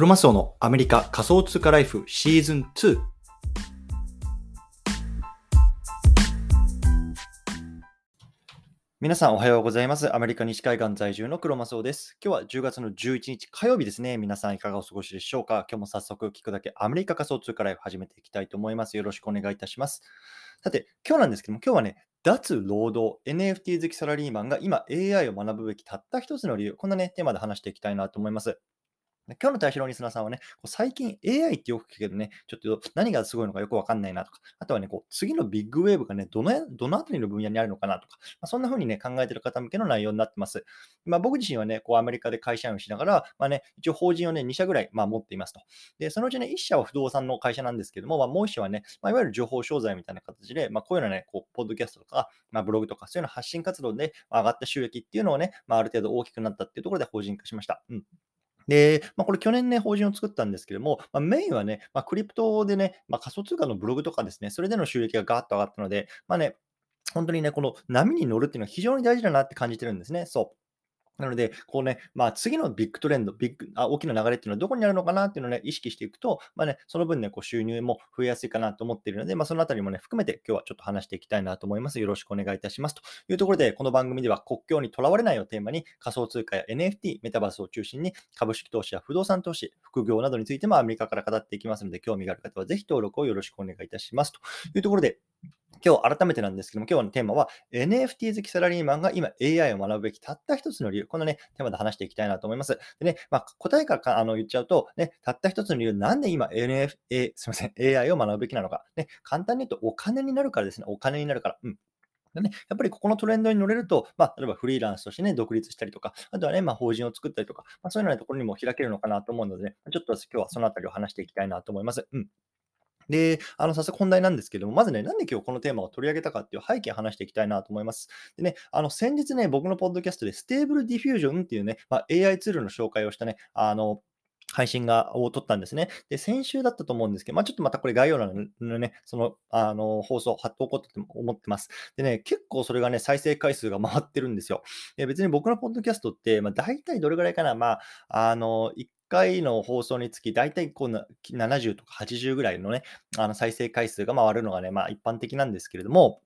クロマスオのアメリカ仮想通貨ライフシーズン2皆さんおはようございます。アメリカ西海岸在住のクロマスオです。今日は10月の11日火曜日ですね。皆さんいかがお過ごしでしょうか？今日も早速聞くだけアメリカ仮想通貨ライフ始めていきたいと思います。よろしくお願いいたします。さて、今日なんですけども、今日はね、脱労働 NFT 好きサラリーマンが今 AI を学ぶべきたった一つの理由、こんなね、テーマで話していきたいなと思います。今日の対象のリスナーさんはね、こう最近 AI ってよく聞くけどね、ちょっと何がすごいのかよくわかんないなとか、あとはね、こう次のビッグウェーブがね、どのどのあたりの分野にあるのかなとか、まあ、そんな風にね、考えてる方向けの内容になってます。まあ、僕自身はね、こうアメリカで会社員をしながら、まあね、一応法人をね、2社ぐらい、まあ、持っていますと。で、そのうちね、1社は不動産の会社なんですけども、まあ、もう1社はね、まあ、いわゆる情報商材みたいな形で、まあ、こういうようなね、こうポッドキャストとか、まあ、ブログとか、そういうの発信活動で上がった収益っていうのをね、まあ、ある程度大きくなったっていうところで法人化しました。うん。で、まあ、これ去年ね、法人を作ったんですけども、まあ、メインはね、まあ、クリプトでね、ま、仮想通貨のブログとかですね、それでの収益がガーッと上がったので、まあね、本当にね、この波に乗るっていうのは非常に大事だなって感じてるんですね。そう。なので、こうね、まあ、次のビッグトレンド、ビッグあ大きな流れっていうのはどこにあるのかなっていうのをね、意識していくと、まあね、その分ね、こう収入も増えやすいかなと思っているので、まあ、そのあたりもね、含めて今日はちょっと話していきたいなと思います。よろしくお願いいたします。というところで、この番組では国境にとらわれないをテーマに仮想通貨や NFT、メタバースを中心に株式投資や不動産投資、副業などについてもアメリカから語っていきますので、興味がある方はぜひ登録をよろしくお願いいたします。というところで、今日改めてなんですけども、今日のテーマは NFT 好きサラリーマンが今 AI を学ぶべきたった一つの理由。このね、テーマで話していきたいなと思います。でね、まあ、答えからあの言っちゃうと、ね、たった一つの理由、なんで今 NFT、すみません、AI を学ぶべきなのか。ね、簡単に言うとお金になるからですね。お金になるから。うん。でね、やっぱりここのトレンドに乗れると、まあ、例えばフリーランスとしてね、独立したりとか、あとはね、まあ、法人を作ったりとか、まあ、そういうようなところにも開けるのかなと思うので、ね、ちょっと今日はそのあたりを話していきたいなと思います。うん。で、あの、早速本題なんですけども、まずね、なんで今日このテーマを取り上げたかっていう背景を話していきたいなと思います。でね、あの、先日ね、僕のポッドキャストで Stable Diffusion っていうね、まあ、AI ツールの紹介をしたね、あの、配信が、を撮ったんですね。で、先週だったと思うんですけど、まあ、ちょっとまたこれ概要欄のね、その、あの、放送、貼っておこうと思ってます。でね、結構それがね、再生回数が回ってるんですよ。で別に僕のポッドキャストって、まあ、大体どれぐらいかな、まあ、あの、1回の放送につき、大体こうな70とか80ぐらいのね、あの再生回数が回るのがね、まあ一般的なんですけれども、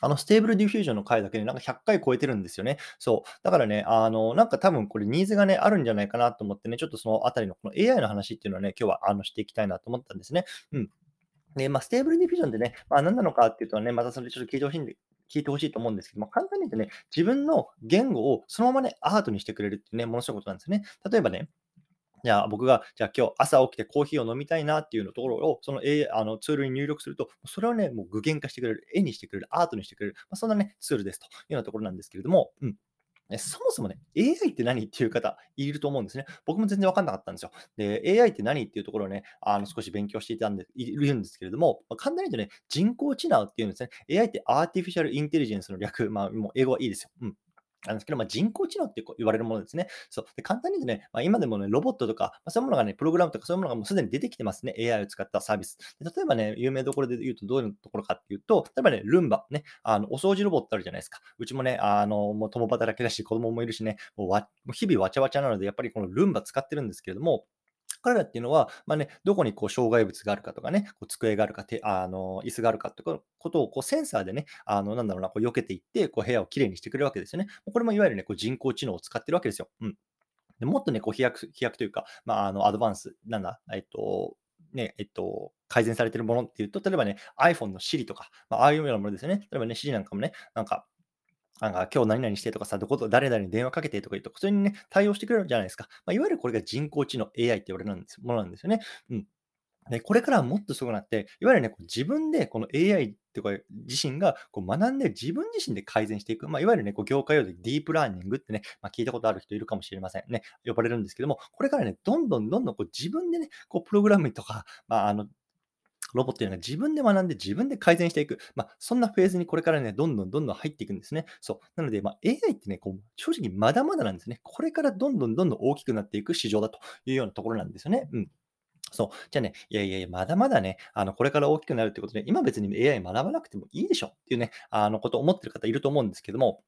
あの、 Stable Diffusion の回だけでなんか100回超えてるんですよね。そう。だからね、あの、なんか多分これニーズがね、あるんじゃないかなと思ってね、ちょっとそのあたりのこの AI の話っていうのはね、今日はあのしていきたいなと思ったんですね。うん。で、まあ、 Stable Diffusion ってね、まあ、何なのかっていうとね、またそれちょっと聞いてほしいんで、聞いてほしいと思うんですけども、簡単に言うとね、自分の言語をそのままね、アートにしてくれるっていうね、ものすごいことなんですね。例えばね、じゃあ僕が、じゃあ今日朝起きてコーヒーを飲みたいなっていうのところを、その,、A、あのツールに入力すると、それをね、もう具現化してくれる、絵にしてくれる、アートにしてくれる、まあ、そんなね、ツールですというようなところなんですけれども、うん。そもそもね、AI って何っていう方いると思うんですね。僕も全然わかんなかったんですよ。で、AI って何っていうところをね、あの少し勉強していたんで、いるんですけれども、ま、簡単に言うとね、人工知能っていうんですね。AI ってアーティフィシャルインテリジェンスの略、まあ、もう英語はいいですよ。うん。なんですけど、まあ、人工知能って言われるものですね。そう。で簡単に言うとね、まあ、今でもね、ロボットとか、まあ、そういうものがね、プログラムとかそういうものがもうすでに出てきてますね。AI を使ったサービス。で例えばね、有名どころで言うとどういうところかっていうと、例えばね、ルンバ、ね、あのお掃除ロボットあるじゃないですか。うちもね、あの、もう共働きだし、子供もいるしね、もうわ日々わちゃわちゃなので、やっぱりこのルンバ使ってるんですけれども、彼らっていうのは、まあね、どこにこう障害物があるかとかね、こう机があるかて、あの椅子があるかってことをこうセンサーでね、あのなんだろうな、こう避けていって、こう部屋をきれいにしてくれるわけですよね。これもいわゆるね、こう人工知能を使ってるわけですよ。うん。でもっとね、こう飛躍、飛躍というか、まあ、あのアドバンス、なんだ、えっと、ね、えっと、改善されてるものっていうと、例えばね、iPhone の Siri とか、まあ、ああいうようなものですよね。例えばね、Siri なんかもね、なんか、なんか今日何々してとかさ、どこと、誰々に電話かけてとか言うと、普通にね、対応してくれるじゃないですか。まあ、いわゆるこれが人工知能 AI って言われるんですものなんですよね。うん。で、これからはもっとすごくなって、いわゆるね、自分でこの AI っていうか自身がこう学んで自分自身で改善していく。まあ、いわゆるね、こう業界用でディープラーニングってね、まあ、聞いたことある人いるかもしれませんね。呼ばれるんですけども、これからね、どんどんどんどんこう自分でね、こうプログラムとか、まあ、あの、ロボットというのが自分で学んで自分で改善していく。まあ、そんなフェーズにこれからね、どんどんどんどん入っていくんですね。そう。なので、まあ、AI ってね、こう正直まだまだなんですね。これからどんどんどんどん大きくなっていく市場だというようなところなんですよね。うん。そう。じゃあね、いやいやいや、まだまだね、あの、これから大きくなるってことで、今別に AI 学ばなくてもいいでしょっていうね、あの、ことを思ってる方いると思うんですけども、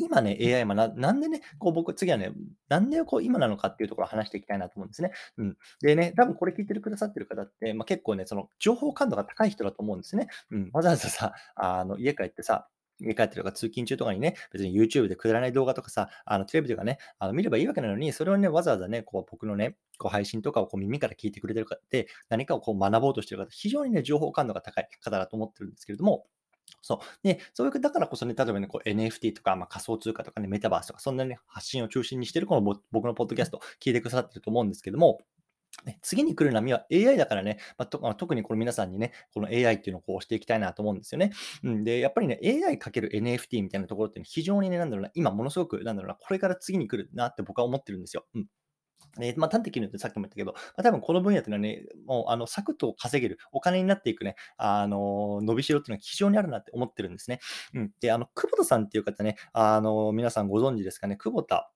今ね、AI はななんでね、こう僕、次はね、なんでこう今なのかっていうところを話していきたいなと思うんですね。うん。でね、多分これ聞いてるくださってる方って、まあ、結構ね、その情報感度が高い人だと思うんですね。うん。わざわざさ、あの、家帰ってさ、家帰ってるとか通勤中とかにね、別に YouTube でくだらない動画とかさ、あのテレビとかね、あの見ればいいわけなのに、それをね、わざわざね、こう僕のね、こう配信とかをこう耳から聞いてくれてる方って、何かをこう学ぼうとしてる方、非常にね、情報感度が高い方だと思ってるんですけれども、そう。で、そういう、だからこそね、例えばね、こう NFT とか、まあ、仮想通貨とかね、メタバースとか、そんなね、発信を中心にしてる、この僕のポッドキャスト、聞いてくださってると思うんですけども、ね、次に来る波は AI だからね、まあ、と特にこの皆さんにね、この AI っていうのをこうしていきたいなと思うんですよね。うん、で、やっぱりね、AI×NFT みたいなところって、ね、非常にね、なんだろうな、今ものすごく、なんだろうな、これから次に来るなって僕は思ってるんですよ。うん。えー、まあ、端的に言うとさっきも言ったけど、まあ、多分この分野っていうのはね、もうあのサクッと稼げる、お金になっていくね、あの伸びしろっていうのは非常にあるなって思ってるんですね。うん、で、あの久保田さんっていう方ね、あの皆さんご存知ですかね、久保田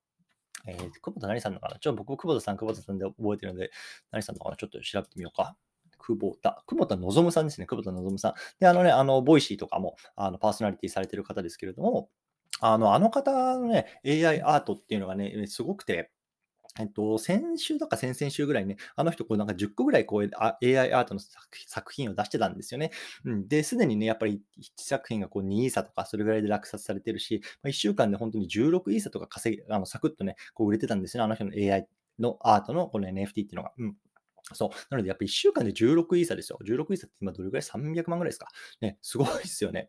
えー、久保田何さんのかな？ちょっと僕、久保田さん、久保田さんで覚えてるので、何さんのかな？ちょっと調べてみようか。久保田、久保田望さんですね。久保田望さん。で、あのね、あの、 Voicy とかも、あの、パーソナリティされてる方ですけれども、あの、あの方のね、AI アートっていうのがね、すごくて、えっと、先週とか先々週ぐらいね、あの人、こうなんか10個ぐらいこう AI アートの作品を出してたんですよね。うん、で、すでにね、やっぱり1作品がこう2イーサとか、それぐらいで落札されてるし、まあ、1週間で本当に16イーサとか稼ぎ、あのサクッとね、こう売れてたんですよね、あの人の AI のアートのこの NFT っていうのが。うんそう。なので、やっぱり1週間で16イーサですよ。16イーサって今どれぐらい ?300 万ぐらいですか。ね、すごいですよね。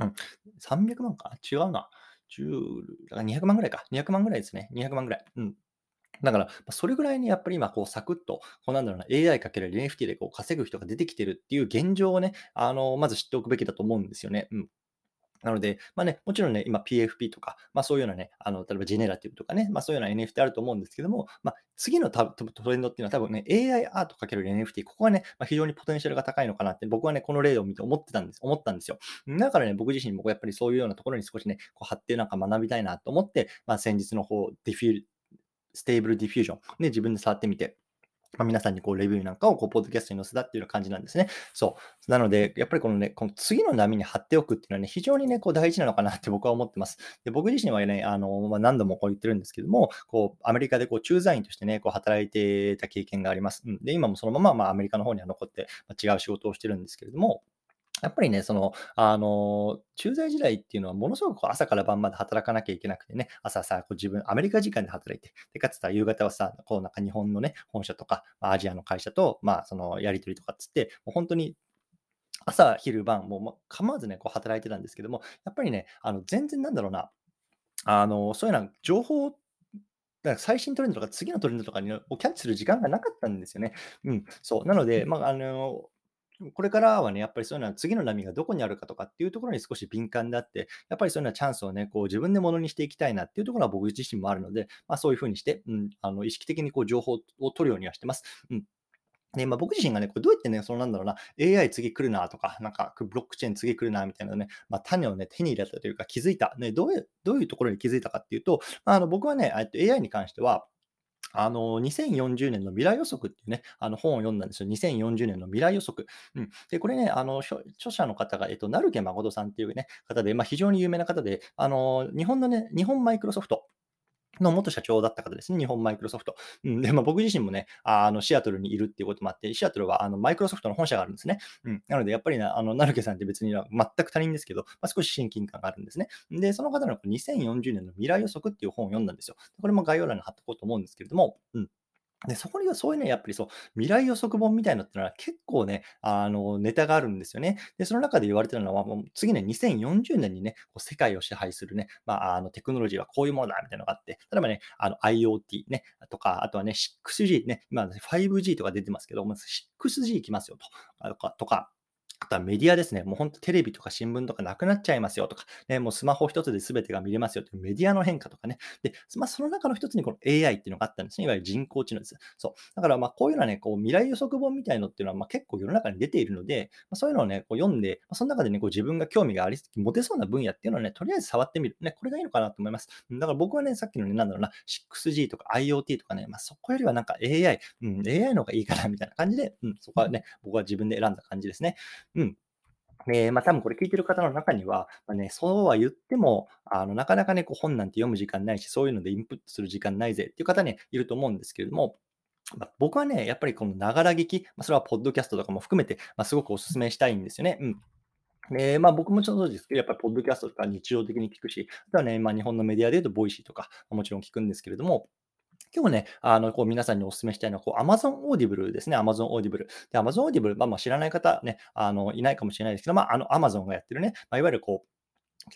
うん。300万か？違うな。10、200万ぐらいか。200万ぐらいですね。200万ぐらい。うん。だから、それぐらいにやっぱり今、こう、サクッと、こうなんだろうな、AI×NFT でこう稼ぐ人が出てきてるっていう現状をね、あの、まず知っておくべきだと思うんですよね。うん。なので、まあね、もちろんね、今 PFP とか、まあそういうようなね、あの、例えば generative とかね、まあそういうような NFT あると思うんですけども、まあ次のトレンドっていうのは多分ね、AI アート ×NFT、ここはね、まあ、非常にポテンシャルが高いのかなって僕はね、この例を見て思ってたんです、思ったんですよ。だからね、僕自身もやっぱりそういうようなところに少しね、こう発展なんか学びたいなと思って、まあ先日の方、ディフュー Stable Diffusion で自分で触ってみて、まあ、皆さんにこうレビューなんかをこうポッドキャストに載せたっていうような感じなんですね。そう。なので、やっぱりこのね、この次の波に張っておくっていうのはね、非常にね、こう大事なのかなって僕は思ってます。で僕自身はね、あの、まあ、何度もこう言ってるんですけども、こう、アメリカでこう駐在員としてね、こう働いてた経験があります。うん、で、今もそのまま、まあ、アメリカの方には残って、まあ、違う仕事をしてるんですけれども、やっぱりね、その、あの、駐在時代っていうのはものすごく朝から晩まで働かなきゃいけなくてね、朝さ、こう自分、アメリカ時間で働いて、で、かつさ、夕方はさ、こうなんか日本のね、本社とか、まあ、アジアの会社と、まあ、そのやり取りとかっつって、もう本当に朝、昼晩、もう構わずね、こう働いてたんですけども、やっぱりね、あの全然なんだろうな、あの、そういうな情報だから最新トレンドとか次のトレンドとかにをキャッチする時間がなかったんですよね。うん、そう。なので、まあ、あの、これからはね、やっぱりそういうのは次の波がどこにあるかとかっていうところに少し敏感であって、やっぱりそういうようなチャンスをね、こう自分でものにしていきたいなっていうところは僕自身もあるので、まあそういうふうにして、うん、あの意識的にこう情報を取るようにはしてます。うんで、まあ、僕自身がね、これどうやってね、そのなんだろうな、AI 次来るなとか、なんかブロックチェーン次来るなみたいなね、まあ、種をね、手に入れたというか気づいた。ね、どういう、どういうところに気づいたかっていうと、あの僕はね、AI に関しては、あの、2040年の未来予測っていうね、あの本を読んだんですよ。2040年の未来予測。うん。で、これね、あの、著者の方が、えっと、成毛誠さんっていうね、方で、まあ、非常に有名な方で、あの、日本のね、日本マイクロソフトの元社長だった方ですね、日本マイクロソフト。うん、で、まあ、僕自身もね、あのシアトルにいるっていうこともあって、シアトルはあのマイクロソフトの本社があるんですね。うん、なので、やっぱりな、あの、成毛さんって別に全く他人ですけど、まあ、少し親近感があるんですね。で、その方の2040年の未来予測っていう本を読んだんですよ。これも概要欄に貼っとこうと思うんですけれども、うん。で、そこにはそういうね、やっぱりそう、未来予測本みたいなのってのは結構ね、あの、ネタがあるんですよね。で、その中で言われてるのは、もう次ね、2040年にね、こう世界を支配するね、まあ、あの、テクノロジーはこういうものだ、みたいなのがあって、例えばね、あの、IoT ね、とか、あとはね、6G ね、今、5G とか出てますけど、まず 6G 来ますよとか、とか、あとはメディアですね。もう本当テレビとか新聞とかなくなっちゃいますよとか、ね、もうスマホ一つで全てが見れますよというメディアの変化とかね。で、まあ、その中の一つにこの AI っていうのがあったんですね。いわゆる人工知能です。そう。だからまあこういうのはね、こう未来予測本みたいのっていうのはまあ結構世の中に出ているので、まあ、そういうのをね、こう読んで、まあ、その中でね、こう自分が興味があり、持てそうな分野っていうのをね、とりあえず触ってみる。ね、これがいいのかなと思います。だから僕はね、さっきのね、なんだろうな、6G とか IoT とかね、まあそこよりはなんか AI、うん、AI の方がいいかなみたいな感じで、うん、そこはね、僕は自分で選んだ感じですね。うん。ええ、ま、多分これ聞いてる方の中には、ま、ね、そうは言っても、あの、なかなかね、こう本なんて読む時間ないし、そういうのでインプットする時間ないぜっていう方ね、いると思うんですけれども、ま、僕はね、やっぱりこのながら聞き、ま、それはポッドキャストとかも含めて、ま、すごくお勧めしたいんですよね。うん。で、まあ、僕もちょそうですけど、やっぱりポッドキャストとか日常的に聞くし、あとはね、ま、日本のメディアで言うと Voicy とか、もちろん聞くんですけれども、今日ね、あの、こう皆さんにお勧めしたいのは、こう Amazon Audible ですね、Amazon Audible。で、Amazon Audible、まあ、まあ、知らない方ね、あの、いないかもしれないですけど、ま、ああの、Amazon がやってるね、ま、いわゆるこう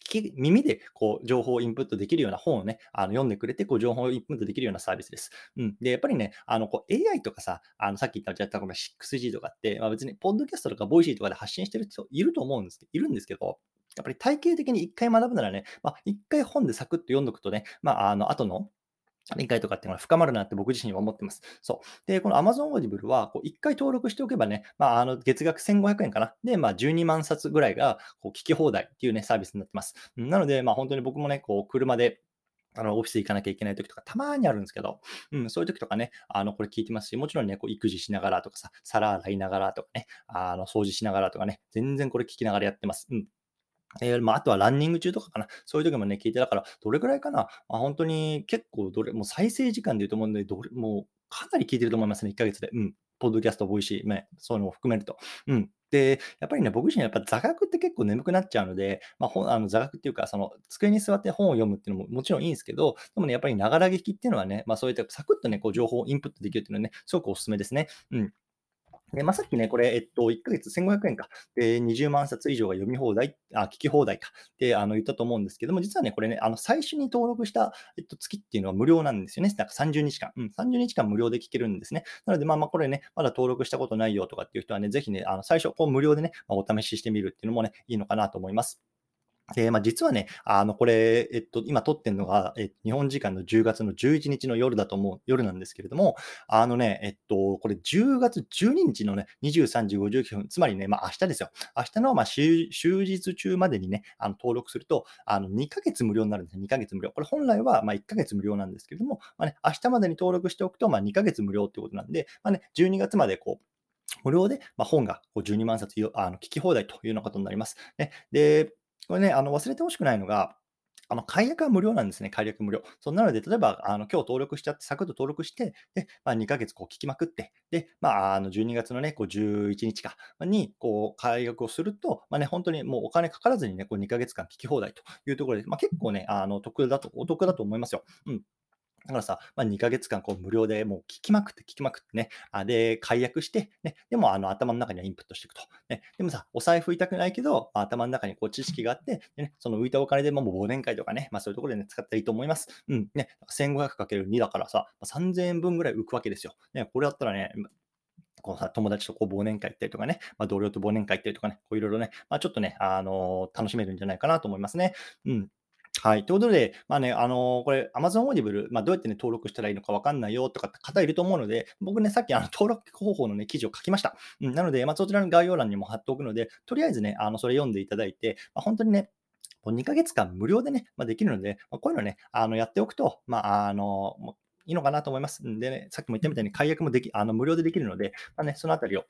き耳でこう情報をインプットできるような本をね、あの読んでくれて、こう情報をインプットできるようなサービスです。うん。で、やっぱりね、あのこう AI とかさ、あのさっき言ったじゃったこの 6G とかって、まあ、別にポッドキャストとか Voicy とかで発信してる人いると思うんですけど、いるんですけど、やっぱり体系的に一回学ぶならね、まあ、一回本でサクッと読んどくとね、まあ、あの後の理解とかっていうのが深まるなって僕自身は思ってます。そう。で、この Amazon Audible は、こう、1回登録しておけばね、まあ、あの、月額1500円かな。で、まあ、12万冊ぐらいが、こう、聞き放題っていうね、サービスになってます。なので、まあ、本当に僕もね、こう、車で、あの、オフィス行かなきゃいけない時とか、たまにあるんですけど、うん、そういう時とかね、あの、これ聞いてますし、もちろんね、こう、育児しながらとかさ、皿洗いながらとかね、あの、掃除しながらとかね、全然これ聞きながらやってます。うん。ええ、まあ、あとはランニング中とかかな。そういう時もね、聞いて、だから、どれくらいかな、まあ、ほんとに結構どれもう再生時間で言うと思うんで、どれもうかなり聞いてると思いますね、1ヶ月で。うん。ポッドキャスト、 Voicy、ね、そういうのも含めると。うん。で、やっぱりね、僕自身やっぱ座学って結構眠くなっちゃうので、まあ、ほあの座学っていうか、その机に座って本を読むっていうのももちろんいいんですけど、でもね、やっぱりながら聞きっていうのはね、まあ、そういったサクッとね、こう情報をインプットできるっていうのはね、すごくお勧めですね。うん。で、まあ、さっきね、これ、えっと、1ヶ月1500円か。で、20万冊以上が読み放題、あ、聞き放題か。で、あの、言ったと思うんですけども、実はね、これね、あの、最初に登録した、えっと、月っていうのは無料なんですよね。なんか30日間。うん、30日間無料で聞けるんですね。なので、まあまあ、これね、まだ登録したことないよとかっていう人はね、ぜひね、あの、最初、こう、無料でね、まあ、お試ししてみるっていうのもね、いいのかなと思います。で、まあ、実はね、あの、これ、えっと、今撮ってんのが、え、日本時間の10月の11日の夜だと思う夜なんですけれども、あのね、えっと、これ10月12日のね、23時59分、つまりね、まあ、明日ですよ。明日の、まあ、終日中までにね、あの、登録すると、あの、2ヶ月無料になるんですね。2ヶ月無料。これ本来は、まあ、1ヶ月無料なんですけれども、まあね、明日までに登録しておくと、まあ、2ヶ月無料ってことなんで、まあね、12月までこう、無料で、まあ、本がこう12万冊あの聞き放題というようなことになります。ね、で、これね、あの、忘れてほしくないのが、あの、解約は無料なんですね。解約無料。そうなので、例えば、あの、今日登録しちゃって、サクッと登録して、で、まあ、2ヶ月こう聞きまくって、で、まあ、あの、12月のね、こう11日かに、こう、解約をすると、まあね、本当にもうお金かからずにね、こう2ヶ月間聞き放題というところで、まあ、結構ね、あの、得だと、お得だと思いますよ。うん。だからさ、まあ、2ヶ月間こう無料でもう聞きまくって聞きまくってね、あで、解約して、ね、でもあの頭の中にはインプットしていくと。ね、でもさ、お財布痛くないけど、頭の中にこう知識があって、ね、その浮いたお金でもう忘年会とかね、まあそういうところでね、使ったらいいと思います。うん、ね、1500×2 だからさ、3000円分ぐらい浮くわけですよ。ね、これだったらね、こうさ、友達とこう忘年会行ったりとかね、まあ、同僚と忘年会行ったりとかね、いろいろね、まあ、ちょっとね、あのー、楽しめるんじゃないかなと思いますね。うん。はい。ということで、まあね、あの、これ Amazon Audible、まあ、どうやってね、登録したらいいのかわかんないよとかって方いると思うので、僕ね、さっきあの登録方法のね、記事を書きました。うん、なので、まあ、そちらの概要欄にも貼っておくので、とりあえずね、あの、それ読んでいただいて、まあ、本当にね、2ヶ月間無料でね、まあ、できるので、まあ、こういうのね、あの、やっておくと、まあ、あの、いいのかなと思います。んでね、さっきも言ったみたいに解約もでき、あの、無料でできるので、まあね、そのあたりを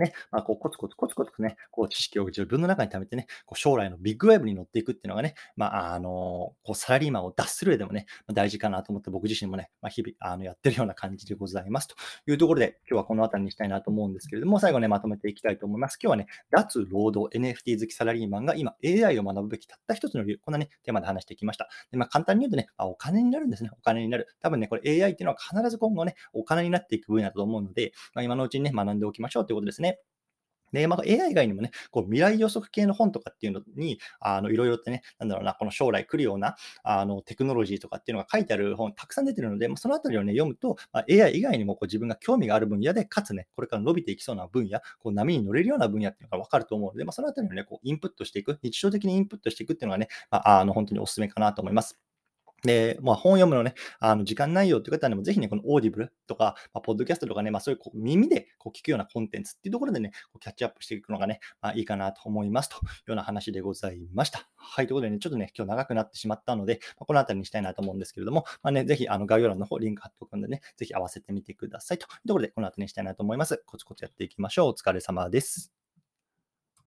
ね、まあ、こうコツコツコツコツね、こう知識を自分の中に貯めてね、こう将来のビッグウェブに乗っていくっていうのがね、まあ、あのこうサラリーマンを脱する上でもね、大事かなと思って僕自身もね、まあ、日々あのやってるような感じでございますというところで、今日はこの辺りにしたいなと思うんですけれども、最後ね、まとめていきたいと思います。今日はね、脱労働 NFT 好きサラリーマンが今 AI を学ぶべきたった一つの理由、こんなね、テーマで話してきました。でまあ、簡単に言うとね、あ、お金になるんですね。お金になる。多分ね、これ AI っていうのは必ず今後ね、お金になっていく分野だと思うので、まあ、今のうちにね、学んでおきましょうということですね。ねで、まあ、AI 以外にもね、こう未来予測系の本とかっていうのに、あの、いろいろってね、なんだろうな、この将来来るような、あの、テクノロジーとかっていうのが書いてある本たくさん出てるので、まあ、そのあたりをね、読むと、まあ、AI 以外にもこう自分が興味がある分野で、かつね、これから伸びていきそうな分野、こう波に乗れるような分野っていうのがわかると思うので、まあ、そのあたりをね、こうインプットしていく、日常的にインプットしていくっていうのがね、まあ、あの、本当にお勧めかなと思います。で、まあ、本読むのね、あの時間ないよっていう方にも、ぜひね、この Audible とか、まあ、ポッドキャストとかね、まあ、そういうこう耳でこう聞くようなコンテンツっていうところでね、こうキャッチアップしていくのがね、まあ、いいかなと思いますというような話でございました。はい、ということでね、ちょっとね、今日長くなってしまったので、まあ、この辺りにしたいなと思うんですけれども、まあね、ぜひあの概要欄の方、リンク貼っておくんでね、ぜひ合わせてみてくださいというところで、この後にしたいなと思います。コツコツやっていきましょう。お疲れ様です。